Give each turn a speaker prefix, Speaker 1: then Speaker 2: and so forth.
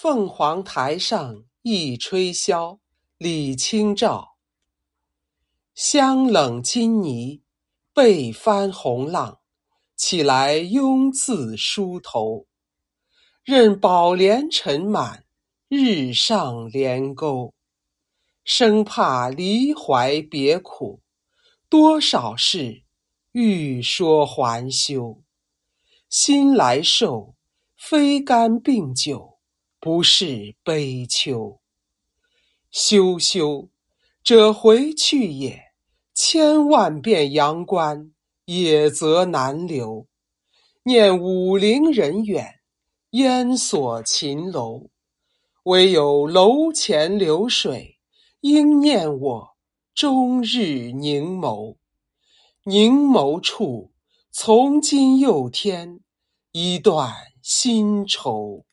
Speaker 1: 凤凰台上一吹箫，李清照。香冷金泥，被翻红浪，起来慵自梳头。任宝莲尘满，日上莲钩。生怕离怀别苦，多少事，欲说还休。心来受，非甘病酒，不是悲秋。休休，者回去也。千万遍阳关，也则难留。念武陵人远，烟锁秦楼。唯有楼前流水。应念我，终日凝眸，凝眸处，从今又添一段新愁。